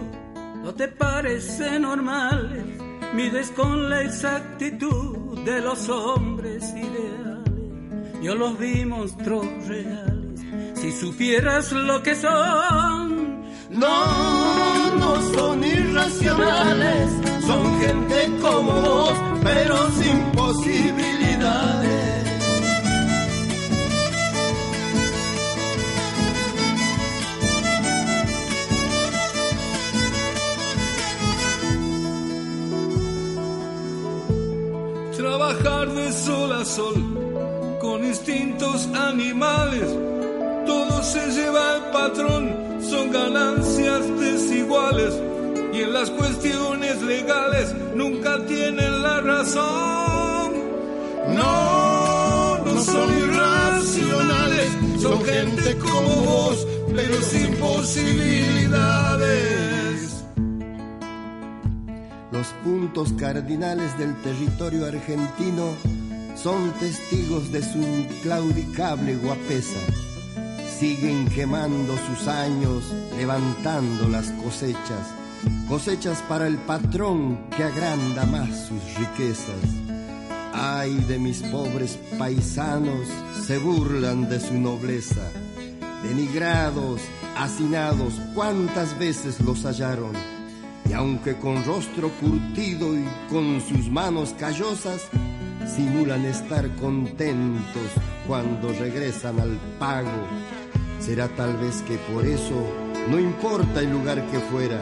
no te parece normal. Mides con la exactitud de los hombres ideales. Yo los vi monstruos reales. Si supieras lo que son, no, no son irracionales. Son gente como vos, pero sin posibilidades. Sol a sol, con instintos animales. Todo se lleva al patrón, son ganancias desiguales. Y en las cuestiones legales nunca tienen la razón. No, no son irracionales, son gente como vos, pero sin posibilidades los puntos cardinales del territorio argentino son testigos de su inclaudicable guapesa. Siguen quemando sus años, levantando las cosechas, cosechas para el patrón que agranda más sus riquezas. Ay de mis pobres paisanos, se burlan de su nobleza. Denigrados, hacinados, cuántas veces los hallaron y aunque con rostro curtido y con sus manos callosas, simulan estar contentos cuando regresan al pago. Será tal vez que por eso, no importa el lugar que fuera,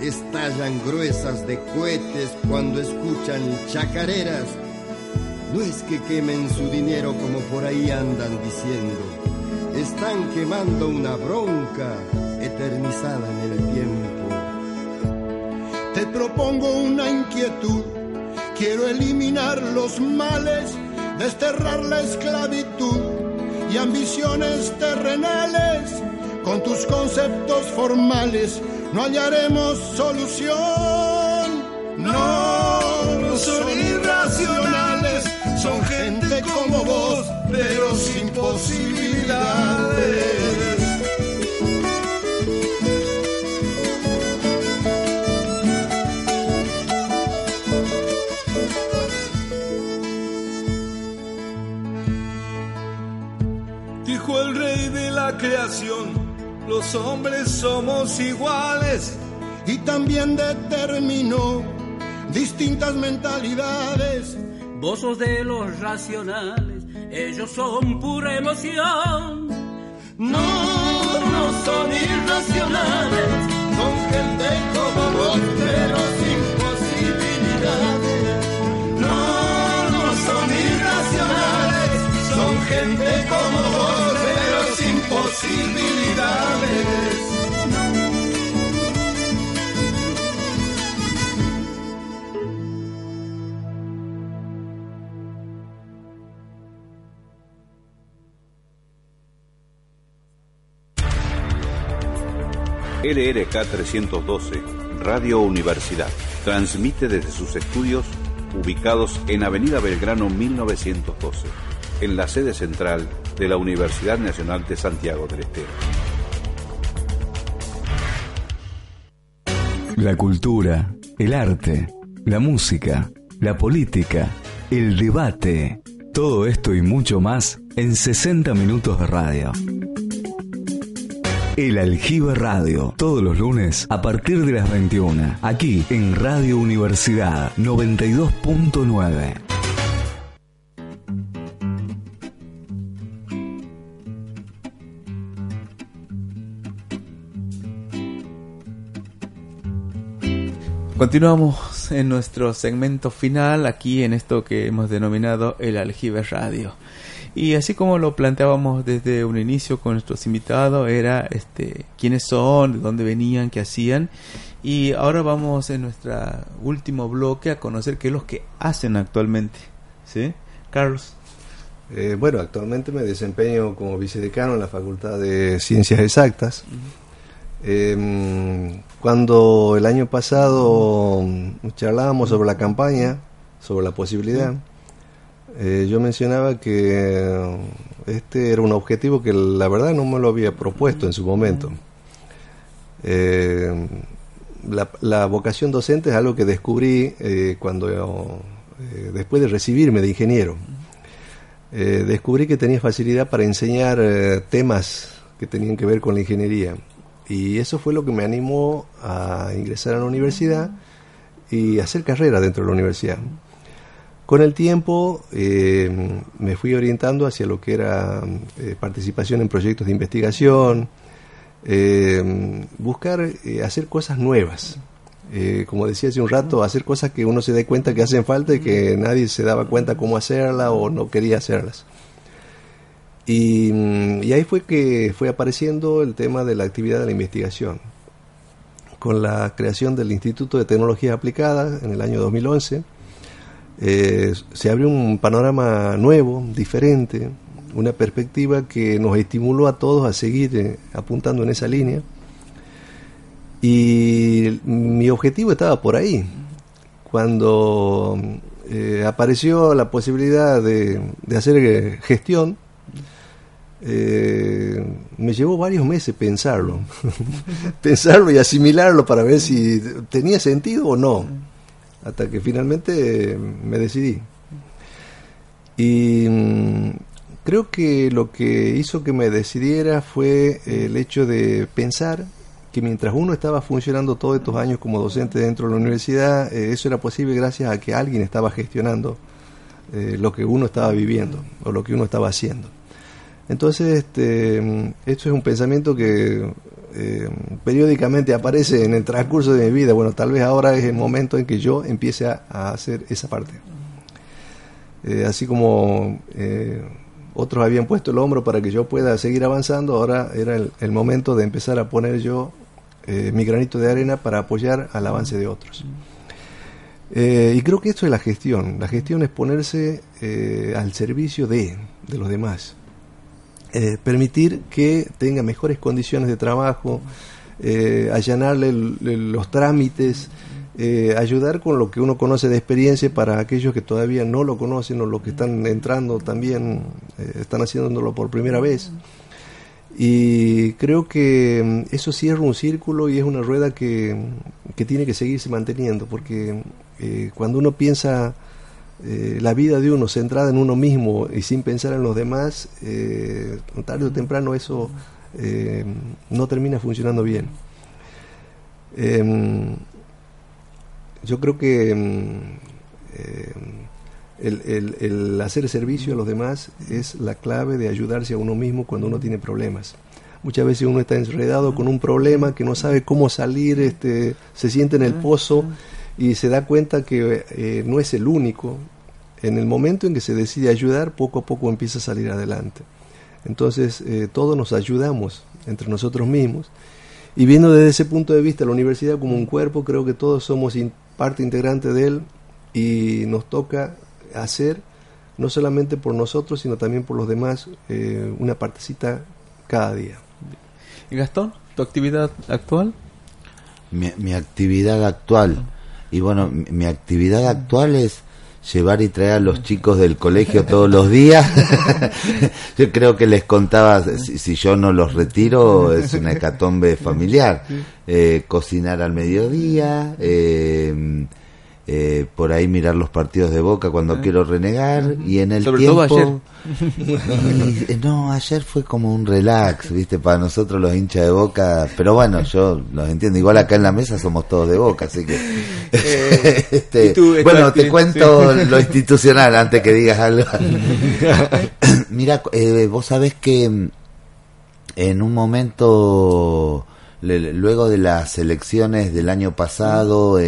estallan gruesas de cohetes cuando escuchan chacareras. No es que quemen su dinero como por ahí andan diciendo, están quemando una bronca eternizada en el tiempo te propongo una inquietud. Quiero eliminar los males, desterrar la esclavitud y ambiciones terrenales. Con tus conceptos formales no hallaremos solución. No, son irracionales, son gente como vos, pero sin posibilidades. creación los hombres somos iguales y también determinó distintas mentalidades. Vos de los racionales, ellos son pura emoción. No, no son irracionales, son gente como vos, pero sin posibilidades. No, no son irracionales, son gente como vos posibilidades. LRK 312, Radio Universidad, transmite desde sus estudios ubicados en Avenida Belgrano 1912, en la sede central de la Universidad Nacional de Santiago del Estero. La cultura, el arte, la música, la política, el debate, todo esto y mucho más en 60 minutos de radio. El Aljibe Radio, todos los lunes a partir de las 21, aquí en Radio Universidad 92.9. Continuamos en nuestro segmento final aquí en esto que hemos denominado el Aljibe Radio. Y así como lo planteábamos desde un inicio con nuestros invitados, era este quiénes son, de dónde venían, qué hacían. Y ahora vamos en nuestro último bloque a conocer qué es lo que hacen actualmente. ¿Sí? Carlos. Eh, bueno, actualmente me desempeño como vicedecano en la Facultad de Ciencias Exactas. Eh, cuando el año pasado charlábamos sobre la campaña, sobre la posibilidad, eh, yo mencionaba que este era un objetivo que la verdad no me lo había propuesto en su momento. Eh, la, la, vocación docente es algo que descubrí eh, cuando, eh, después de recibirme de ingeniero, descubrí que tenía facilidad para enseñar temas que tenían que ver con la ingeniería. Y eso fue lo que me animó a ingresar a la universidad y hacer carrera dentro de la universidad. Con el tiempo eh, me fui orientando hacia lo que era eh, participación en proyectos de investigación, eh, buscar hacer cosas nuevas. Como decía hace un rato, hacer cosas que uno se dé cuenta que hacen falta y que nadie se daba cuenta cómo hacerlas o no quería hacerlas. Y, mm, y ahí fue que fue apareciendo el tema de la actividad de la investigación. Con la creación del Instituto de Tecnologías Aplicadas en el año 2011, eh, se abrió un panorama nuevo, diferente, una perspectiva que nos estimuló a todos a seguir eh, apuntando en esa línea. Y mi objetivo estaba por ahí. Cuando eh, apareció la posibilidad de, de hacer gestión, eh, me llevó varios meses pensarlo, pensarlo y asimilarlo para ver si tenía sentido o no, hasta que finalmente me decidí. Y mm, creo que lo que hizo que me decidiera fue el hecho de pensar que mientras uno estaba funcionando todos estos años como docente dentro de la universidad, eh, eso era posible gracias a que alguien estaba gestionando eh, lo que uno estaba viviendo o lo que uno estaba haciendo. Entonces, este, esto es un pensamiento que eh, periódicamente aparece en el transcurso de mi vida. Bueno, tal vez ahora es el momento en que yo empiece a, hacer esa parte. Eh, así como eh, otros habían puesto el hombro para que yo pueda seguir avanzando, ahora era el, el momento de empezar a poner yo mi granito de arena para apoyar al avance de otros. Y creo que esto es la gestión. La gestión es ponerse al servicio de, de los demás. Eh, permitir que tenga mejores condiciones de trabajo, eh, allanarle los trámites, eh, ayudar con lo que uno conoce de experiencia para aquellos que todavía no lo conocen o los que están entrando también están haciéndolo por primera vez. Y creo que mm, eso cierra un círculo y es una rueda que, que tiene que seguirse manteniendo, porque cuando uno piensa eh, la vida de uno centrada en uno mismo y sin pensar en los demás, eh, tarde o temprano eso eh, no termina funcionando bien. Em, yo creo que em, el, el- el hacer servicio a los demás es la clave de ayudarse a uno mismo cuando uno tiene problemas. Muchas veces uno está enredado con un problema que no sabe cómo salir, este, se siente en el pozo y se da cuenta que eh, no es el único. en el momento en que se decide ayudar, poco a poco empieza a salir adelante. Entonces, eh, todos nos ayudamos entre nosotros mismos. Y viendo desde ese punto de vista la universidad como un cuerpo, creo que todos somos parte integrante de él y nos toca hacer, no solamente por nosotros, sino también por los demás, eh, una partecita cada día. ¿Y Gastón, tu actividad actual? Mi, mi actividad actual. Y bueno, mi, mi actividad actual es llevar y traer a los chicos del colegio todos los días. yo creo que les contaba, si, si, yo no los retiro, es una hecatombe familiar. Eh, cocinar al mediodía, eh, eh, por ahí mirar los partidos de Boca cuando Ah. quiero renegar y en el Sobre tiempo todo ayer. y, no ayer fue como un relax viste para nosotros los hinchas de Boca pero bueno yo los entiendo igual acá en la mesa somos todos de Boca así que este, ¿y tú, bueno te cuento sí. lo institucional antes que digas algo mira eh, vos sabés que mm, en un momento le- luego de las elecciones del año pasado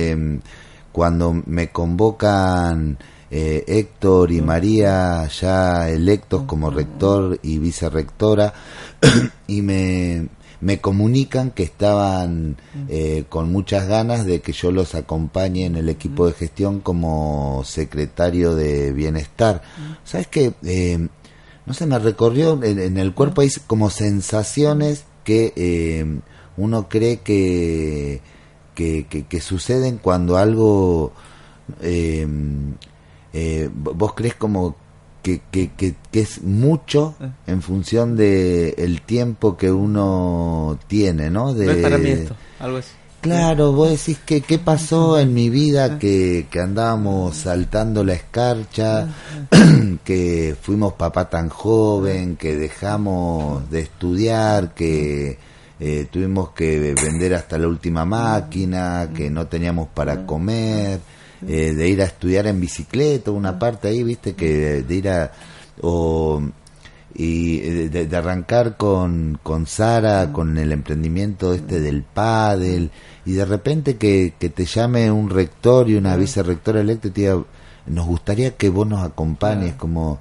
cuando me convocan eh, Héctor y María ya electos como rector y vicerrectora y me, me comunican que estaban eh, con muchas ganas de que yo los acompañe en el equipo de gestión como secretario de bienestar. ¿Sabes qué? Eh, no sé, me recorrió en, en el cuerpo hay como sensaciones que eh, uno cree que, que, que, que suceden cuando algo eh, eh, vo- vos crees como que, que, que, que es mucho en función de el tiempo que uno tiene, ¿no? De, no es para mí esto, algo así. Claro, vos decís que qué pasó en mi vida que, que andábamos saltando la escarcha, que fuimos papá tan joven, que dejamos de estudiar, que eh, tuvimos que vender hasta la última máquina, que no teníamos para comer, eh, de ir a estudiar en bicicleta, una parte ahí, viste, que de ir a... O, y eh, de, de arrancar con, con Sara, con el emprendimiento este del pádel, y de repente que, que te llame un rector y una vicerrectora electa y te diga, nos gustaría que vos nos acompañes, como...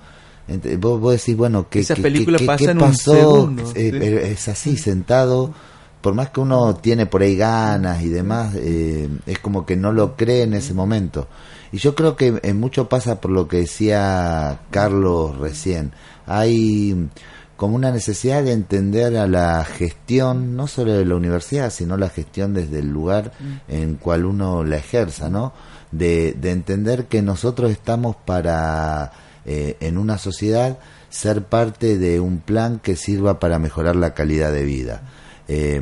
Vos, vos decís, bueno, ¿qué, Esa qué- película qué- pasa qué en un pasó? segundo, Eh, sí. es así, sentado, por más que uno tiene por ahí ganas y demás, eh, es como que no lo cree en ese momento. Y yo creo que en mucho pasa por lo que decía Carlos recién. Hay como una necesidad de entender a la gestión, no solo de la universidad, sino la gestión desde el lugar en cual uno la ejerza, ¿no? De, de entender que nosotros estamos para, eh, en una sociedad, ser parte de un plan que sirva para mejorar la calidad de vida. Eh,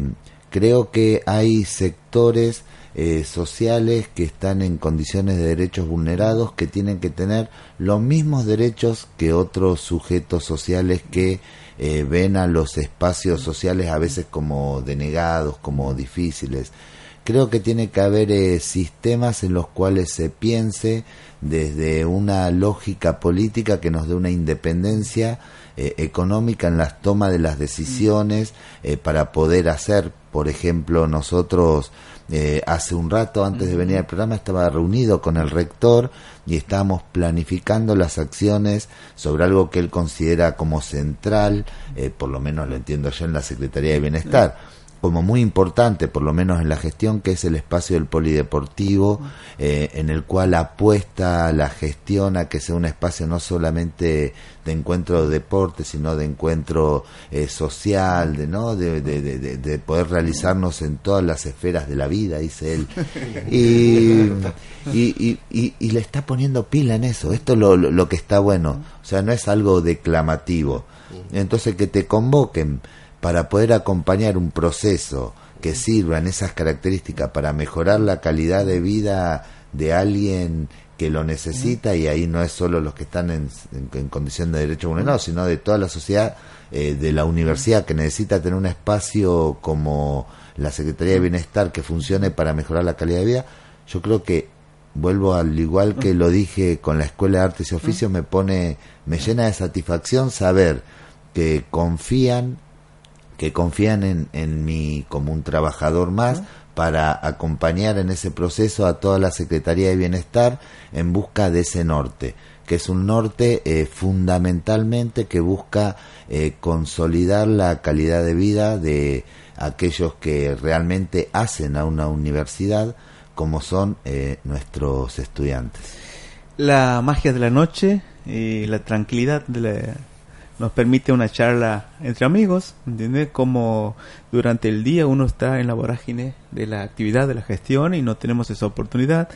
creo que hay sectores eh, sociales que están en condiciones de derechos vulnerados que tienen que tener los mismos derechos que otros sujetos sociales que eh, ven a los espacios sociales a veces como denegados, como difíciles. Creo que tiene que haber eh, sistemas en los cuales se piense desde una lógica política que nos dé una independencia eh, económica en las tomas de las decisiones eh, para poder hacer, por ejemplo, nosotros eh, hace un rato antes de venir al programa estaba reunido con el rector y estábamos planificando las acciones sobre algo que él considera como central, eh, por lo menos lo entiendo yo en la Secretaría de Bienestar como muy importante, por lo menos en la gestión, que es el espacio del polideportivo, eh, en el cual apuesta la gestión a que sea un espacio no solamente de encuentro de deporte, sino de encuentro eh, social, de, ¿no? De, de- de- de- de poder realizarnos en todas las esferas de la vida, dice él. Y, y, y- y- y le está poniendo pila en eso. Esto es lo- lo que está bueno. O sea, no es algo declamativo. Entonces, que te convoquen para poder acompañar un proceso que sirva en esas características para mejorar la calidad de vida de alguien que lo necesita y ahí no es solo los que están en, en- en condición de derecho vulnerado, sino de toda la sociedad, eh, de la universidad que necesita tener un espacio como la Secretaría de Bienestar que funcione para mejorar la calidad de vida, yo creo que vuelvo al igual que lo dije con la Escuela de Artes y Oficios, me pone, me llena de satisfacción saber que confían que confían en, en mí como un trabajador más para acompañar en ese proceso a toda la Secretaría de Bienestar en busca de ese norte, que es un norte eh, fundamentalmente que busca eh, consolidar la calidad de vida de aquellos que realmente hacen a una universidad como son eh, nuestros estudiantes. La magia de la noche y la tranquilidad de la- nos permite una charla entre amigos, ¿entiendes? Como durante el día uno está en la vorágine de la actividad, de la gestión y no tenemos esa oportunidad.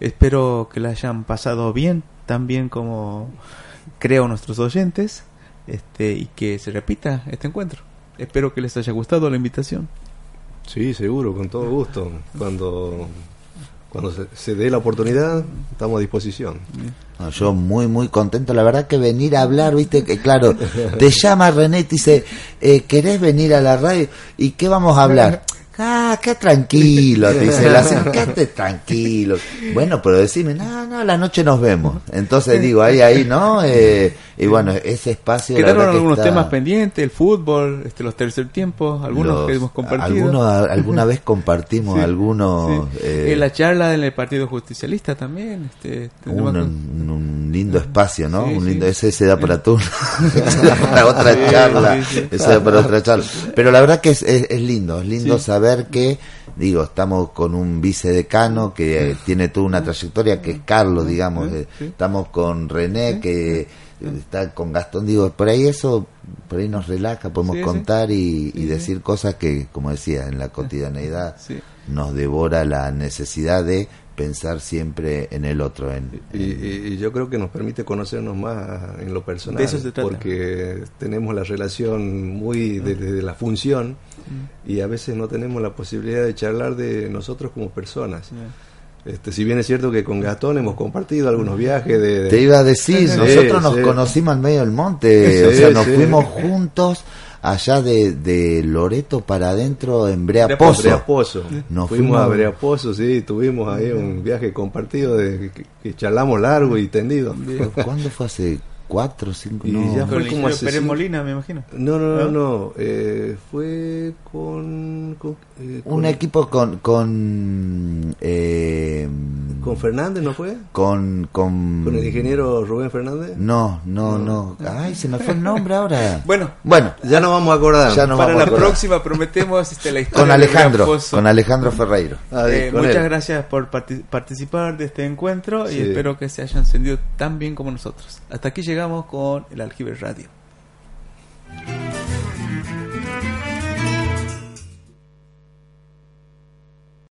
Espero que la hayan pasado bien, tan bien como creo nuestros oyentes, este, y que se repita este encuentro. Espero que les haya gustado la invitación. Sí, seguro, con todo gusto. Cuando, cuando se, se dé la oportunidad, estamos a disposición. No, yo muy, muy contento. La verdad que venir a hablar, viste, que claro, te llama René y te dice, eh, ¿querés venir a la radio? ¿Y qué vamos a hablar? Ah, qué tranquilo, dice quédate tranquilo. Bueno, pero decime, no, no, la noche nos vemos. Entonces digo, ahí, ahí, ¿no? Eh, y bueno, ese espacio. Quedaron que algunos está- temas pendientes, el fútbol, este, los tercer tiempos, algunos los- que hemos compartido. algunos, alguna vez compartimos Sí, algunos. sí. eh, en la charla en el Partido Justicialista también. Este, un, que- un- un lindo espacio, ¿no? Sí, un lindo, ese se da para tú, para otra charla, ese da para otra charla. Pero la verdad que es, es, es lindo, es lindo Sí. Que, digo, estamos con un vicedecano que tiene toda una trayectoria, que es Carlos, digamos, eh, estamos con René, que está con Gastón, digo, por ahí eso, por ahí nos relaja, podemos Sí, sí. contar y, y decir cosas que, como decía, en la cotidianeidad nos devora la necesidad de pensar siempre en el otro, en, Y, y- y yo creo que nos permite conocernos más en lo personal. De eso se trata. Porque tenemos la relación muy de, de- de la función y a veces no tenemos la posibilidad de charlar de nosotros como personas. Este, si bien es cierto que con Gastón hemos compartido algunos viajes de... de- Te iba a decir, Sí, nosotros nos sí. conocimos al medio del monte, o Sí, sea, nos fuimos juntos allá de, de Loreto para adentro en Brea Pozo. Brea Pozo. Nos fuimos, a Brea Pozo, sí, tuvimos ahí un viaje compartido de que, que charlamos largo y tendido. ¿Cu- ¿Cuándo fue hace cuatro cinco? Y no. ya Con fue el como ingeniero hace Pérez cinco- Molina, me imagino. No, no, no, ¿No? no, eh, fue con... con, eh, Un con- equipo con con eh, ¿Con Fernández no fue? con con ¿Con el ingeniero Rubén Fernández? No, no, no. Ay, se me fue el nombre ahora. Bueno, Bueno, Ya nos vamos a acordar. Ya nos para vamos la a acordar. próxima prometemos este, la historia con Alejandro, con Alejandro Ferreiro. Ah, Eh, con muchas él. gracias por parti- participar de este encuentro y espero que se hayan sentido tan bien como nosotros. Hasta aquí con el Aljibe Radio.